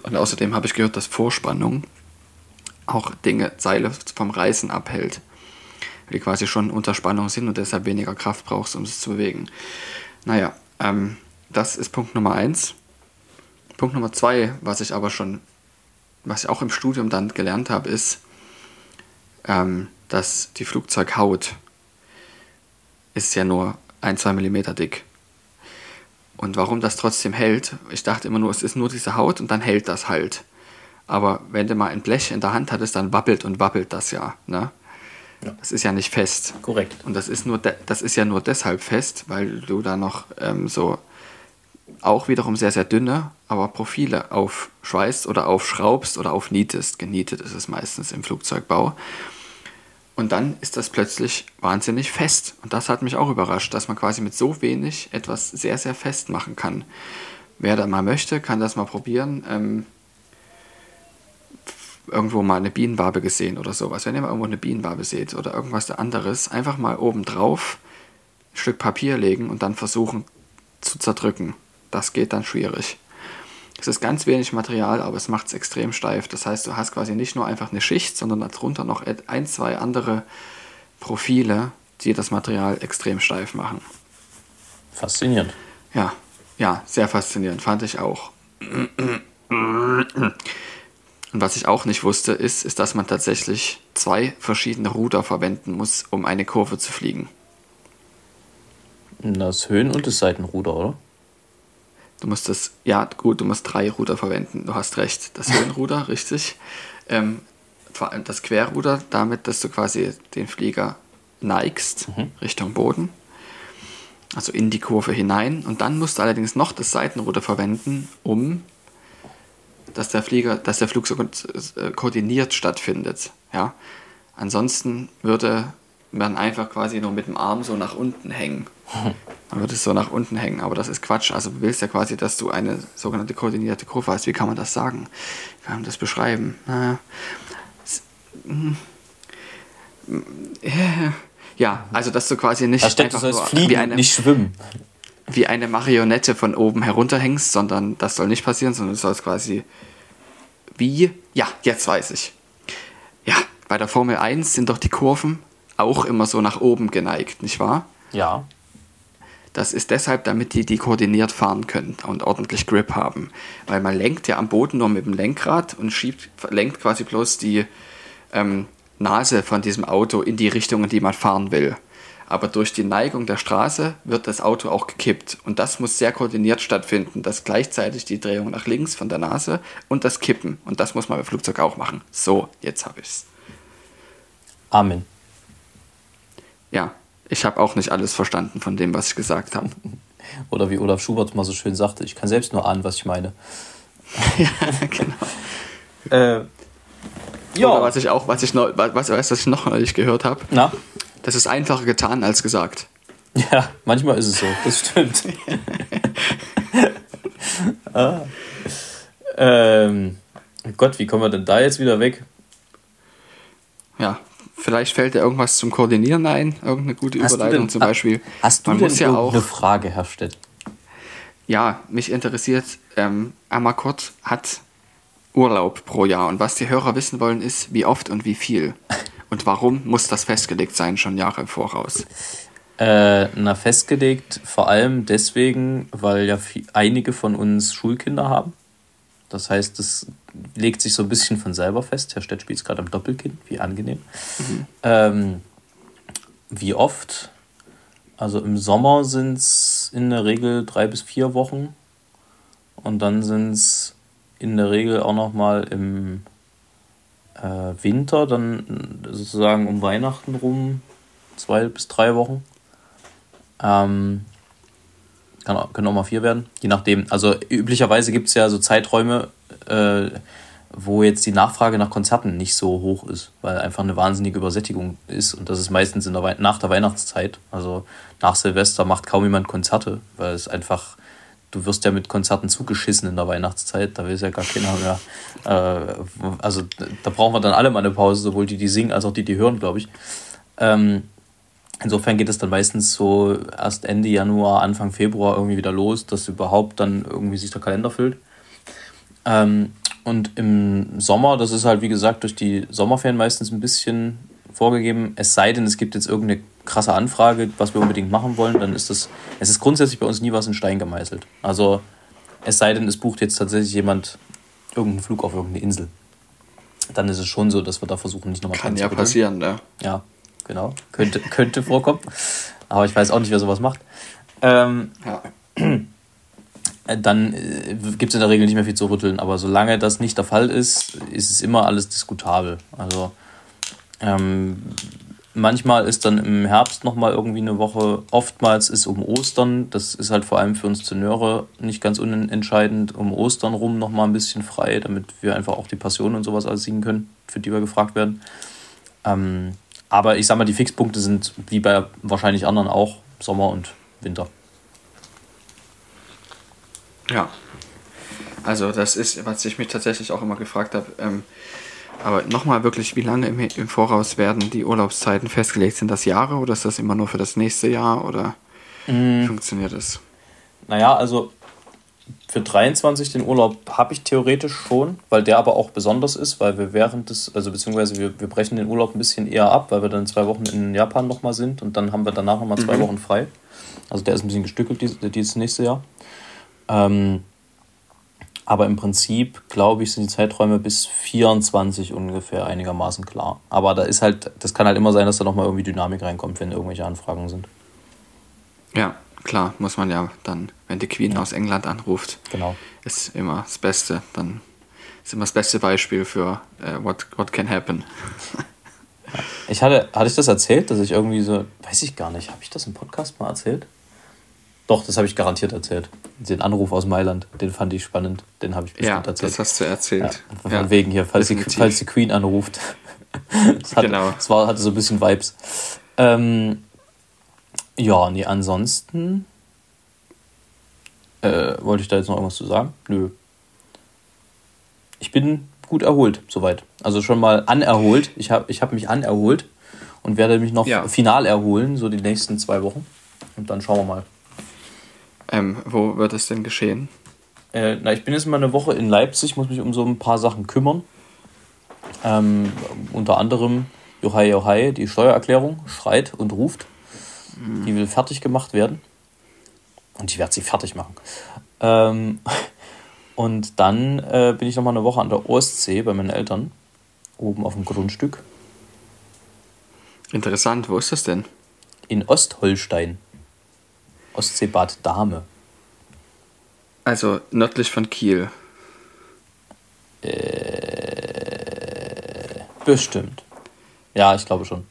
Und außerdem habe ich gehört, dass Vorspannung auch Dinge, Seile vom Reißen abhält. Weil die quasi schon unter Spannung sind und deshalb weniger Kraft brauchst, um es zu bewegen. Naja, ähm, das ist Punkt Nummer eins. Punkt Nummer zwei, was ich aber schon was ich auch im Studium dann gelernt habe, ist, ähm, dass die Flugzeughaut ist ja nur ein, zwei Millimeter dick. Und warum das trotzdem hält, ich dachte immer nur, es ist nur diese Haut und dann hält das halt. Aber wenn du mal ein Blech in der Hand hattest, dann wabbelt und wabbelt das ja. Ne? Ja. Das ist ja nicht fest. Korrekt. Und das ist, nur das ist ja nur deshalb fest, weil du da noch ähm, so auch wiederum sehr, sehr dünne, aber Profile aufschweißt oder aufschraubst oder aufnietest. Genietet ist es meistens im Flugzeugbau. Und dann ist das plötzlich wahnsinnig fest. Und das hat mich auch überrascht, dass man quasi mit so wenig etwas sehr, sehr fest machen kann. Wer da mal möchte, kann das mal probieren. Ähm, irgendwo mal eine Bienenwabe gesehen oder sowas. Wenn ihr mal irgendwo eine Bienenwabe seht oder irgendwas anderes, einfach mal oben drauf Stück Papier legen und dann versuchen zu zerdrücken. Das geht dann schwierig. Es ist ganz wenig Material, aber es macht es extrem steif. Das heißt, du hast quasi nicht nur einfach eine Schicht, sondern darunter noch ein, zwei andere Profile, die das Material extrem steif machen. Faszinierend. Ja, ja, sehr faszinierend, fand ich auch. Und was ich auch nicht wusste, ist, ist, dass man tatsächlich zwei verschiedene Ruder verwenden muss, um eine Kurve zu fliegen. Das Höhen- und das Seitenruder, oder? Du musst das, ja gut, du musst drei Ruder verwenden, du hast recht. Das Höhenruder, richtig. Ähm, vor allem das Querruder, damit, dass du quasi den Flieger neigst mhm. Richtung Boden also in die Kurve hinein. Und dann musst du allerdings noch das Seitenruder verwenden, um dass der Flieger, dass der Flug so äh, koordiniert stattfindet. Ja? Ansonsten würde man einfach quasi nur mit dem Arm so nach unten hängen. Dann würde es so nach unten hängen, aber das ist Quatsch. Also du willst ja quasi, dass du eine sogenannte koordinierte Kurve hast. Wie kann man das sagen? Wie kann man das beschreiben? Hm. Ja, also dass du quasi nicht steht, einfach du fliegen, wie eine, nicht schwimmen. Wie eine Marionette von oben herunterhängst, sondern das soll nicht passieren, sondern du sollst quasi wie, ja, jetzt weiß ich. Ja, bei der Formel 1 sind doch die Kurven auch immer so nach oben geneigt, nicht wahr? Ja. Das ist deshalb, damit die die koordiniert fahren können und ordentlich Grip haben. Weil man lenkt ja am Boden nur mit dem Lenkrad und schiebt, lenkt quasi bloß die, ähm, Nase von diesem Auto in die Richtung, in die man fahren will. Aber durch die Neigung der Straße wird das Auto auch gekippt. Und das muss sehr koordiniert stattfinden, dass gleichzeitig die Drehung nach links von der Nase und das Kippen. Und das muss man beim Flugzeug auch machen. So, jetzt habe ich's. Amen. Ja, ich habe auch nicht alles verstanden von dem, was ich gesagt habe. Oder wie Olaf Schubert mal so schön sagte, ich kann selbst nur ahnen, was ich meine. ja, genau. äh, ja. Oder was ich auch, was ich noch, was, was ich noch neulich gehört habe. Na? Das ist einfacher getan als gesagt. Ja, manchmal ist es so, das stimmt. ah. ähm, Gott, wie kommen wir denn da jetzt wieder weg? Ja, vielleicht fällt dir irgendwas zum Koordinieren ein, irgendeine gute hast Überleitung denn, zum Beispiel. Hast du Man denn muss ja auch, eine Frage, Herr Stett? Ja, mich interessiert, ähm, Amakot hat Urlaub pro Jahr. Und was die Hörer wissen wollen, ist, wie oft und wie viel. Und warum muss das festgelegt sein, schon Jahre im Voraus? Äh, na, festgelegt vor allem deswegen, weil ja viel, einige von uns Schulkinder haben. Das heißt, das legt sich so ein bisschen von selber fest. Herr Stett spielt es gerade am Doppelkind, wie angenehm. Mhm. Ähm, wie oft? Also im Sommer sind es in der Regel drei bis vier Wochen. Und dann sind es in der Regel auch noch mal im äh, Winter, dann sozusagen um Weihnachten rum, zwei bis drei Wochen. Ähm, kann, können auch mal vier werden, je nachdem. Also üblicherweise gibt es ja so Zeiträume, äh, wo jetzt die Nachfrage nach Konzerten nicht so hoch ist, weil einfach eine wahnsinnige Übersättigung ist. Und das ist meistens in der nach der Weihnachtszeit. Also nach Silvester macht kaum jemand Konzerte, weil es einfach du wirst ja mit Konzerten zugeschissen in der Weihnachtszeit, da will ja gar keiner mehr. Äh, also da brauchen wir dann alle mal eine Pause, sowohl die, die singen, als auch die, die hören, glaube ich. Ähm, insofern geht es dann meistens so erst Ende Januar, Anfang Februar irgendwie wieder los, dass überhaupt dann irgendwie sich der Kalender füllt. Ähm, und im Sommer, das ist halt wie gesagt durch die Sommerferien meistens ein bisschen vorgegeben, es sei denn, es gibt jetzt irgendeine krasse Anfrage, was wir unbedingt machen wollen, dann ist das, es ist grundsätzlich bei uns nie was in Stein gemeißelt. Also es sei denn, es bucht jetzt tatsächlich jemand irgendeinen Flug auf irgendeine Insel. Dann ist es schon so, dass wir da versuchen, nicht nochmal Kann ja passieren, ne? Ja, genau. Könnte, könnte vorkommen. Aber ich weiß auch nicht, wer sowas macht. Ähm, ja. Dann äh, gibt es in der Regel nicht mehr viel zu rütteln. Aber solange das nicht der Fall ist, ist es immer alles diskutabel. Also ähm, manchmal ist dann im Herbst nochmal irgendwie eine Woche. Oftmals ist um Ostern, das ist halt vor allem für uns Tenöre nicht ganz unentscheidend, um Ostern rum nochmal ein bisschen frei, damit wir einfach auch die Passion und sowas alles singen können, für die wir gefragt werden. Ähm, aber ich sag mal, die Fixpunkte sind wie bei wahrscheinlich anderen auch Sommer und Winter. Ja. Also das ist, was ich mich tatsächlich auch immer gefragt habe. Ähm, aber nochmal wirklich, wie lange im, im, Voraus werden die Urlaubszeiten festgelegt? Sind das Jahre oder ist das immer nur für das nächste Jahr? Oder? Wie funktioniert das? Naja, also für 23 den Urlaub habe ich theoretisch schon, weil der aber auch besonders ist, weil wir während des, also beziehungsweise wir, wir brechen den Urlaub ein bisschen eher ab, weil wir dann zwei Wochen in Japan nochmal sind und dann haben wir danach nochmal zwei Mhm. Wochen frei. Also der ist ein bisschen gestückelt dieses, dieses nächste Jahr. Ähm, aber im Prinzip, glaube ich, sind die Zeiträume bis 24 ungefähr einigermaßen klar. Aber da ist halt, das kann halt immer sein, dass da nochmal irgendwie Dynamik reinkommt, wenn irgendwelche Anfragen sind. Ja, klar, muss man ja dann, wenn die Queen aus England anruft, Genau. ist immer das Beste. Dann ist immer das beste Beispiel für äh, what, what can happen. Ich hatte, hatte ich das erzählt, dass ich irgendwie so, weiß ich gar nicht, habe ich das im Podcast mal erzählt? Doch, das habe ich garantiert erzählt. Den Anruf aus Mailand, den fand ich spannend, den habe ich bestimmt Ja, erzählt. das hast du erzählt. Von Ja, wegen hier, falls die, falls die Queen anruft. das hatte, Genau. Das war, hatte so ein bisschen Vibes. Ähm, ja, nee, ansonsten äh, wollte ich da jetzt noch irgendwas zu sagen? Nö. Ich bin gut erholt, soweit. Also schon mal anerholt. Ich habe ich hab mich anerholt und werde mich noch Ja. final erholen, so die nächsten zwei Wochen. Und dann schauen wir mal. Ähm, wo wird es denn geschehen? Äh, na, ich bin jetzt mal eine Woche in Leipzig, muss mich um so ein paar Sachen kümmern. Ähm, unter anderem Johai Johai, die Steuererklärung, schreit und ruft. Die will fertig gemacht werden. Und ich werde sie fertig machen. Ähm, und dann äh, bin ich noch mal eine Woche an der Ostsee bei meinen Eltern. Oben auf dem Grundstück. Interessant, wo ist das denn? In Ostholstein. Ostseebad Dahme. Also nördlich von Kiel. Bestimmt. Ja, ich glaube schon.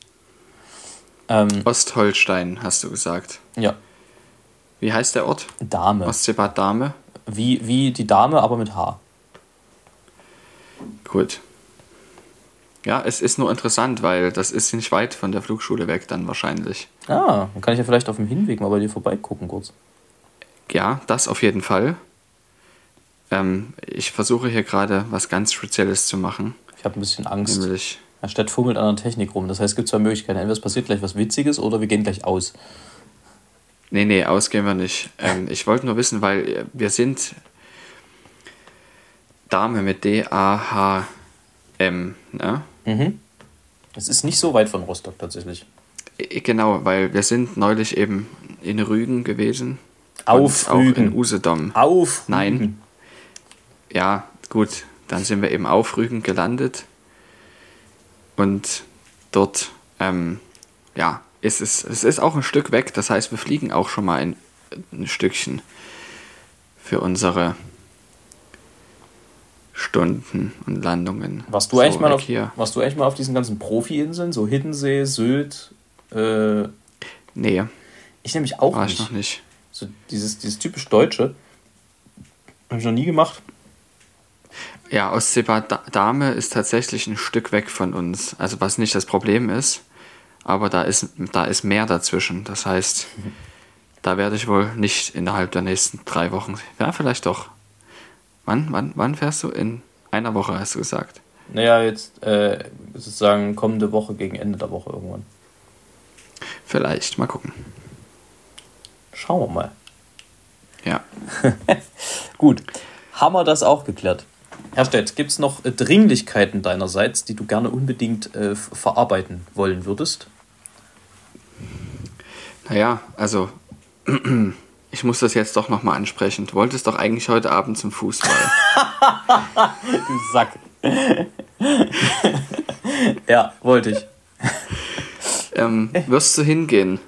Ähm, Ostholstein, hast du gesagt. ja, Wie heißt der Ort? Dahme. Ostseebad Dahme? Wie, wie die Dame, aber mit H. Gut. Ja, es ist nur interessant, weil das ist nicht weit von der Flugschule weg dann wahrscheinlich. Ah, dann kann ich ja vielleicht auf dem Hinweg mal bei dir vorbeigucken kurz. Ja, das auf jeden Fall. Ähm, ich versuche hier gerade was ganz Spezielles zu machen. Ich habe ein bisschen Angst. Nämlich, Herr Stett fummelt an der Technik rum. Das heißt, es gibt zwei Möglichkeiten. Entweder es passiert gleich was Witziges oder wir gehen gleich aus. nee, nee, ausgehen wir nicht. Ähm, ich wollte nur wissen, weil äh, wir sind Dame mit D-A-H-M, ne? Mhm. Es ist nicht so weit von Rostock tatsächlich. Genau, weil wir sind neulich eben in Rügen gewesen. Auf und auch in Rügen. Usedom. Auf! Nein. Rügen. Ja, gut, dann sind wir eben auf Rügen gelandet. Und dort, ähm, ja, ist es, es ist auch ein Stück weg. Das heißt, wir fliegen auch schon mal ein, ein Stückchen für unsere Stunden und Landungen. Warst du, So eigentlich mal auf, hier. warst du eigentlich mal auf diesen ganzen Profi-Inseln? So Hiddensee, Sylt? Äh, Nee, ich nämlich auch war ich nicht. noch nicht. So dieses, dieses typisch Deutsche. Habe ich noch nie gemacht. Ja, Ostseebad Da- Dahme ist tatsächlich ein Stück weg von uns. Also was nicht das Problem ist, aber da ist, da ist mehr dazwischen. Das heißt, da werde ich wohl nicht innerhalb der nächsten drei Wochen. Ja, vielleicht doch. Wann, wann, wann fährst du? In einer Woche, hast du gesagt. Naja, jetzt äh, sozusagen kommende Woche gegen Ende der Woche irgendwann. Vielleicht, mal gucken. Schauen wir mal. Ja. Gut, haben wir das auch geklärt. Herr Stett, gibt es noch äh, Dringlichkeiten deinerseits, die du gerne unbedingt äh, verarbeiten wollen würdest? Naja, also, ich muss das jetzt doch nochmal ansprechen. Du wolltest doch eigentlich heute Abend zum Fußball. Du Sack. ja, wollte ich. ähm, wirst du hingehen?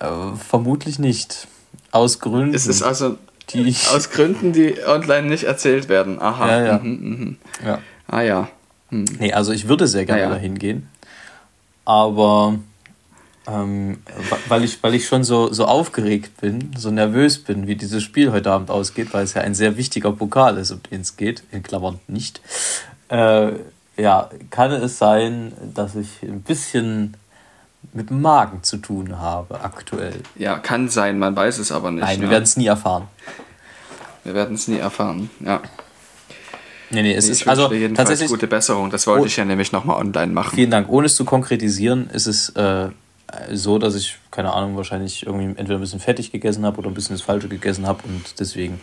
Äh, vermutlich nicht. Aus Gründen. Es ist also die aus Gründen, die online nicht erzählt werden. Aha. Ja, ja. Mhm, mhm. ja. Ah ja. Nee, also ich würde sehr gerne Ah, ja. dahin gehen. Aber ähm, weil, ich, weil ich schon so, so aufgeregt bin, so nervös bin, wie dieses Spiel heute Abend ausgeht, weil es ja ein sehr wichtiger Pokal ist, um den es geht, in Klammern nicht, äh, ja, kann es sein, dass ich ein bisschen mit dem Magen zu tun habe aktuell. Ja, kann sein, man weiß es aber nicht. Nein, wir ne? werden es nie erfahren. wir werden es nie erfahren. Ja. Nee, nee, es ich ist also jedenfalls tatsächlich. gute Besserung. Das wollte Oh. ich ja nämlich nochmal online machen. Vielen Dank. Ohne es zu konkretisieren, ist es äh, so, dass ich, keine Ahnung, wahrscheinlich irgendwie entweder ein bisschen fettig gegessen habe oder ein bisschen das Falsche gegessen habe und deswegen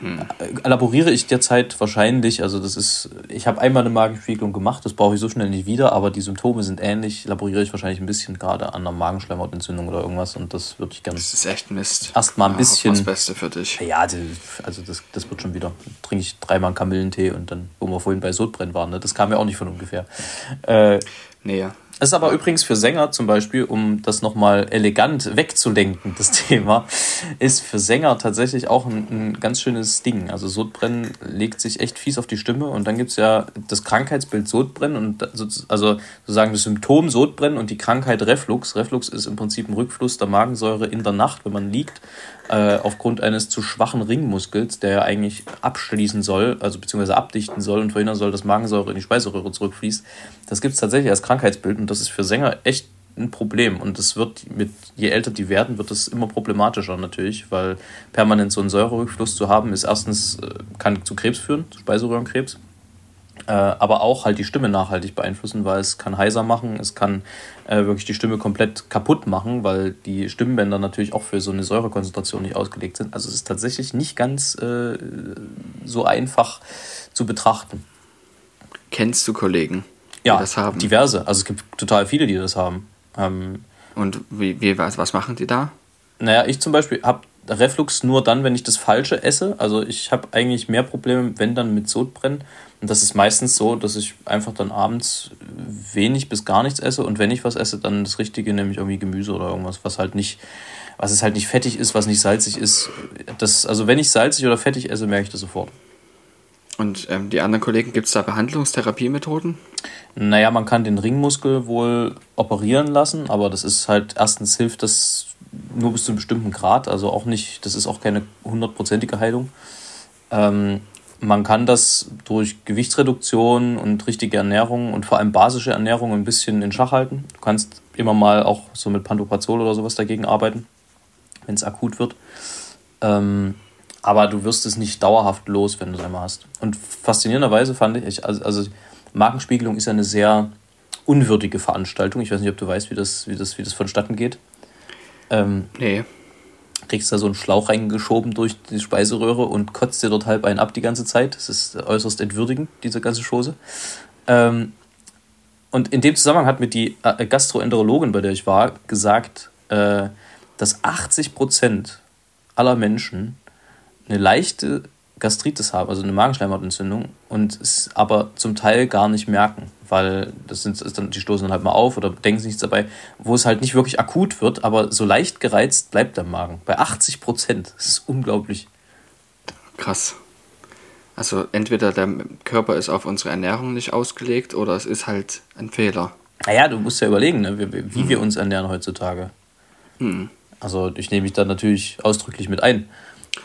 hm. elaboriere ich derzeit wahrscheinlich, also das ist, ich habe einmal eine Magenspiegelung gemacht, das brauche ich so schnell nicht wieder, aber die Symptome sind ähnlich, elaboriere ich wahrscheinlich ein bisschen gerade an einer Magenschleimhautentzündung oder irgendwas und das würde ich gerne. Das ist echt Mist. Erstmal ein ja, bisschen. Das Beste für dich. Ja, also das, das wird schon wieder. Trinke ich dreimal Kamillentee und dann, wo wir vorhin bei Sodbrennen waren, ne? das kam ja auch nicht von ungefähr. Äh, nee, ja. Es ist aber übrigens für Sänger zum Beispiel, um das nochmal elegant wegzulenken, das Thema, ist für Sänger tatsächlich auch ein, ein ganz schönes Ding. Also Sodbrennen legt sich echt fies auf die Stimme und dann gibt es ja das Krankheitsbild Sodbrennen und also sozusagen das Symptom Sodbrennen und die Krankheit Reflux. Reflux ist im Prinzip ein Rückfluss der Magensäure in der Nacht, wenn man liegt äh, aufgrund eines zu schwachen Ringmuskels, der ja eigentlich abschließen soll, also beziehungsweise abdichten soll und verhindern soll, dass Magensäure in die Speiseröhre zurückfließt. Das gibt es tatsächlich als Krankheitsbild und das ist für Sänger echt ein Problem. Und das wird mit, je älter die werden, wird das immer problematischer natürlich, weil permanent so einen Säurerückfluss zu haben, ist erstens, äh, kann zu Krebs führen, zu Speiseröhrenkrebs. Äh, aber auch halt die Stimme nachhaltig beeinflussen, weil es kann heiser machen, es kann äh, wirklich die Stimme komplett kaputt machen, weil die Stimmbänder natürlich auch für so eine Säurekonzentration nicht ausgelegt sind. Also es ist tatsächlich nicht ganz äh, so einfach zu betrachten. Kennst du Kollegen, die ja, das haben? diverse. Also es gibt total viele, die das haben. Ähm, Und wie, wie, was, was machen die da? Naja, ich zum Beispiel habe Reflux nur dann, wenn ich das Falsche esse. Also ich habe eigentlich mehr Probleme, wenn dann mit Sodbrennen. Und das ist meistens so, dass ich einfach dann abends wenig bis gar nichts esse und wenn ich was esse, dann das Richtige, nämlich irgendwie Gemüse oder irgendwas, was halt nicht, was es halt nicht fettig ist, was nicht salzig ist. Das, also wenn ich salzig oder fettig esse, merke ich das sofort. Und ähm, die anderen Kollegen, gibt es da Behandlungstherapiemethoden? Naja, man kann den Ringmuskel wohl operieren lassen, aber das ist halt, erstens hilft das nur bis zu einem bestimmten Grad, also auch nicht, das ist auch keine hundertprozentige Heilung. Ähm, man kann das durch Gewichtsreduktion und richtige Ernährung und vor allem basische Ernährung ein bisschen in Schach halten. Du kannst immer mal auch so mit Pantoprazol oder sowas dagegen arbeiten, wenn es akut wird. Ähm, aber du wirst es nicht dauerhaft los, wenn du es einmal hast. Und faszinierenderweise fand ich, also, also Markenspiegelung ist ja eine sehr unwürdige Veranstaltung. Ich weiß nicht, ob du weißt, wie das, wie das, wie das vonstatten geht. Ähm, nee kriegst da so einen Schlauch reingeschoben durch die Speiseröhre und kotzt dir dort halb einen ab die ganze Zeit. Das ist äußerst entwürdigend, diese ganze Chose. Ähm, und in dem Zusammenhang hat mir die äh, Gastroenterologin, bei der ich war, gesagt, äh, dass 80 Prozent aller Menschen eine leichte Gastritis haben, also eine Magenschleimhautentzündung, und es aber zum Teil gar nicht merken, weil das sind ist dann, die stoßen dann halt mal auf oder denken sich nichts dabei, wo es halt nicht wirklich akut wird, aber so leicht gereizt bleibt der Magen. Bei 80 Prozent. Das ist unglaublich. Krass. Also entweder der Körper ist auf unsere Ernährung nicht ausgelegt oder es ist halt ein Fehler. Naja, du musst ja überlegen, ne, wie, wie hm. wir uns ernähren heutzutage. Hm. Also ich nehme mich da natürlich ausdrücklich mit ein.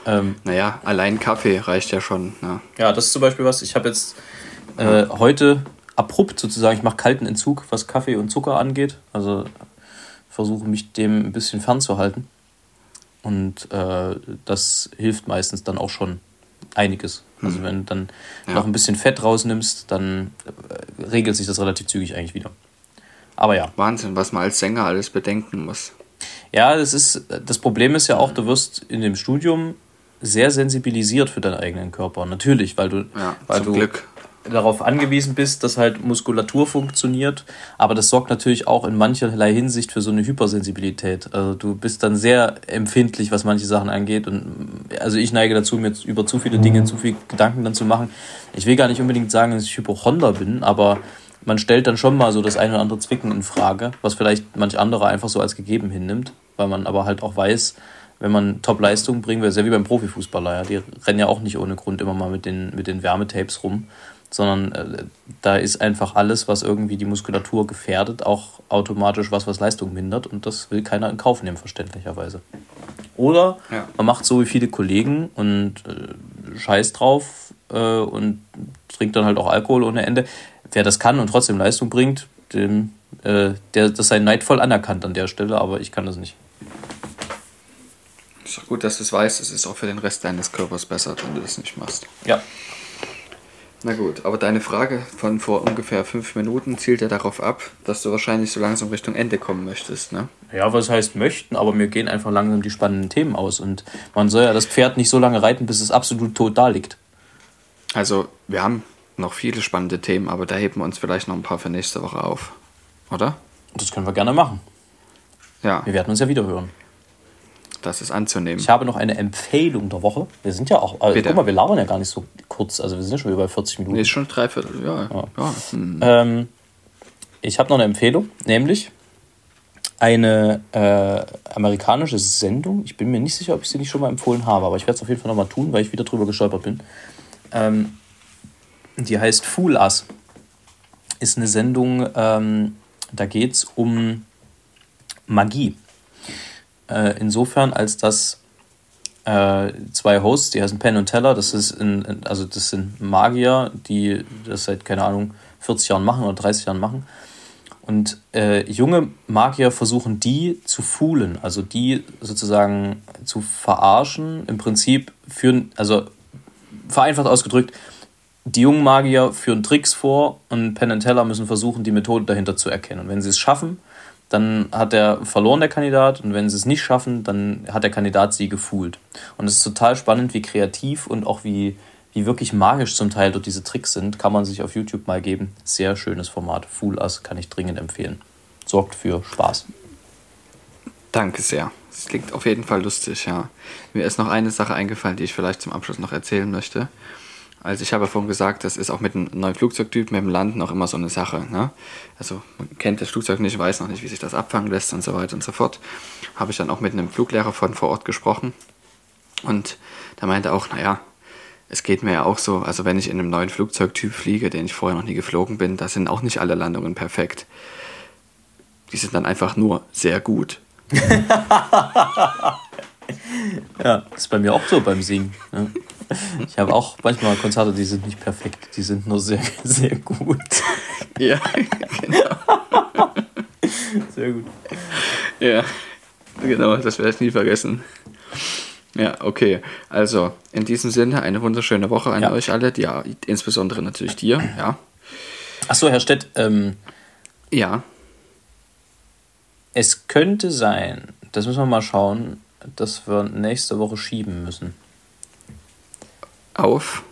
Ähm, naja, allein Kaffee reicht ja schon. Ja, ja das ist zum Beispiel was, ich habe jetzt äh, heute abrupt sozusagen, ich mache kalten Entzug, was Kaffee und Zucker angeht. Also versuche mich dem ein bisschen fernzuhalten. Und äh, das hilft meistens dann auch schon einiges. Also hm. wenn du dann ja. noch ein bisschen Fett rausnimmst, dann äh, regelt sich das relativ zügig eigentlich wieder. Aber ja. Wahnsinn, was man als Sänger alles bedenken muss. Ja, das ist das Problem ist ja auch, du wirst in dem Studium sehr sensibilisiert für deinen eigenen Körper. Natürlich, weil du, ja, weil du Glück. darauf angewiesen bist, dass halt Muskulatur funktioniert. Aber das sorgt natürlich auch in mancherlei Hinsicht für so eine Hypersensibilität. Also du bist dann sehr empfindlich, was manche Sachen angeht. Und also ich neige dazu, mir über zu viele Dinge, zu viel Gedanken dann zu machen. Ich will gar nicht unbedingt sagen, dass ich Hypochonder bin, aber man stellt dann schon mal so das eine oder andere Zwicken in Frage, was vielleicht manch anderer einfach so als gegeben hinnimmt, weil man aber halt auch weiß, wenn man Top-Leistungen bringen will, sehr wie beim Profifußballer, ja. Die rennen ja auch nicht ohne Grund immer mal mit den, mit den Wärmetapes rum, sondern äh, da ist einfach alles, was irgendwie die Muskulatur gefährdet, auch automatisch was, was Leistung mindert und das will keiner in Kauf nehmen, verständlicherweise. Oder ja. man macht so wie viele Kollegen und äh, scheißt drauf äh, und trinkt dann halt auch Alkohol ohne Ende. Wer das kann und trotzdem Leistung bringt, dem, äh, der, das sei neidvoll anerkannt an der Stelle, aber ich kann das nicht. Ist doch gut, dass du es weißt. Es ist auch für den Rest deines Körpers besser, wenn du das nicht machst. Ja. Na gut, aber deine Frage von vor ungefähr fünf Minuten zielt ja darauf ab, dass du wahrscheinlich so langsam Richtung Ende kommen möchtest, ne? Ja, was heißt möchten, aber mir gehen einfach langsam die spannenden Themen aus. Und man soll ja das Pferd nicht so lange reiten, bis es absolut tot da liegt. Also, wir haben noch viele spannende Themen, aber da heben wir uns vielleicht noch ein paar für nächste Woche auf. Oder? Das können wir gerne machen. Ja. Wir werden uns ja wieder hören. Das ist anzunehmen. Ich habe noch eine Empfehlung der Woche. Wir sind ja auch, also, guck mal, wir labern ja gar nicht so kurz. Also wir sind ja schon über 40 Minuten. Nee, ist schon dreiviertel, ja. ja. hm. Ähm, ich habe noch eine Empfehlung, nämlich eine äh, amerikanische Sendung. Ich bin mir nicht sicher, ob ich sie nicht schon mal empfohlen habe, aber ich werde es auf jeden Fall nochmal tun, weil ich wieder drüber gestolpert bin. Ähm, die heißt Fool Us. Ist eine Sendung, ähm, da geht es um Magie. Äh, insofern, als dass äh, zwei Hosts, die heißen Penn und Teller, das ist in, also das sind Magier, die das seit, keine Ahnung, 40 Jahren machen oder 30 Jahren machen. Und äh, junge Magier versuchen die zu foolen, also die sozusagen zu verarschen. Im Prinzip führen, also vereinfacht ausgedrückt, die jungen Magier führen Tricks vor und Penn und Teller müssen versuchen, die Methode dahinter zu erkennen. Und wenn sie es schaffen, dann hat er verloren, der Kandidat. Und wenn sie es nicht schaffen, dann hat der Kandidat sie gefoolt. Und es ist total spannend, wie kreativ und auch wie, wie wirklich magisch zum Teil dort diese Tricks sind. Kann man sich auf YouTube mal geben. Sehr schönes Format. Fool Us kann ich dringend empfehlen. Sorgt für Spaß. Danke sehr. Es klingt auf jeden Fall lustig, ja. Mir ist noch eine Sache eingefallen, die ich vielleicht zum Abschluss noch erzählen möchte. Also ich habe ja vorhin gesagt, das ist auch mit einem neuen Flugzeugtyp, mit dem Landen auch immer so eine Sache. Ne? Also man kennt das Flugzeug nicht, weiß noch nicht, wie sich das abfangen lässt und so weiter und so fort. Habe ich dann auch mit einem Fluglehrer von vor Ort gesprochen. Und der meinte auch, naja, es geht mir ja auch so, also wenn ich in einem neuen Flugzeugtyp fliege, den ich vorher noch nie geflogen bin, da sind auch nicht alle Landungen perfekt. Die sind dann einfach nur sehr gut. Ja, ist bei mir auch so beim Singen. Ne? Ich habe auch manchmal Konzerte, die sind nicht perfekt, die sind nur sehr, sehr gut. Ja, genau. Sehr gut. Ja, genau, das werde ich nie vergessen. Ja, okay. Also, in diesem Sinne, eine wunderschöne Woche an Ja. euch alle. Ja, insbesondere natürlich dir. Ja. Achso, Herr Stett, ähm, Ja. es könnte sein, das müssen wir mal schauen, dass wir nächste Woche schieben müssen. Auf.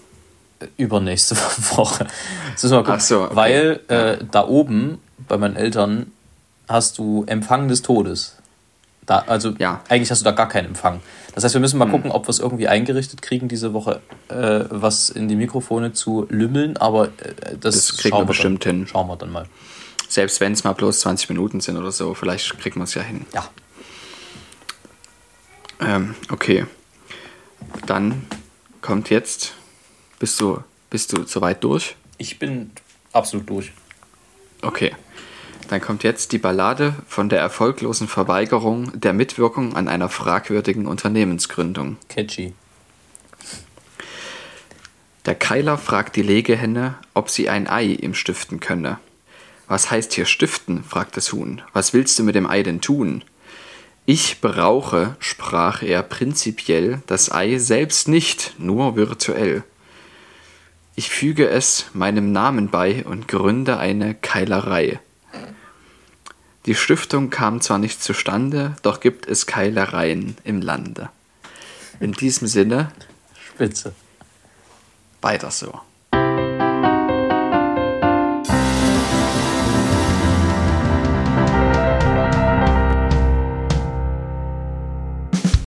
Übernächste Woche. Das müssen wir mal gucken. Ach so, okay. Weil äh, da oben bei meinen Eltern hast du Empfang des Todes. Da, also Ja. eigentlich hast du da gar keinen Empfang. Das heißt, wir müssen mal gucken, ob wir es irgendwie eingerichtet kriegen, diese Woche äh, was in die Mikrofone zu lümmeln, aber äh, das, Das kriegen wir bestimmt dann. hin. Schauen wir dann mal. Selbst wenn es mal bloß 20 Minuten sind oder so, vielleicht kriegt man es ja hin. Ja. Ähm, okay. Dann kommt jetzt. Bist du, bist du soweit durch? Ich bin absolut durch. Okay. Dann kommt jetzt die Ballade von der erfolglosen Verweigerung der Mitwirkung an einer fragwürdigen Unternehmensgründung. Catchy. Der Keiler fragt die Legehenne, ob sie ein Ei ihm stiften könne. Was heißt hier stiften? fragt das Huhn. Was willst du mit dem Ei denn tun? Ich brauche, sprach er prinzipiell, das Ei selbst nicht, nur virtuell. Ich füge es meinem Namen bei und gründe eine Keilerei. Die Stiftung kam zwar nicht zustande, doch gibt es Keilereien im Lande. In diesem Sinne, Spitze. weiter so.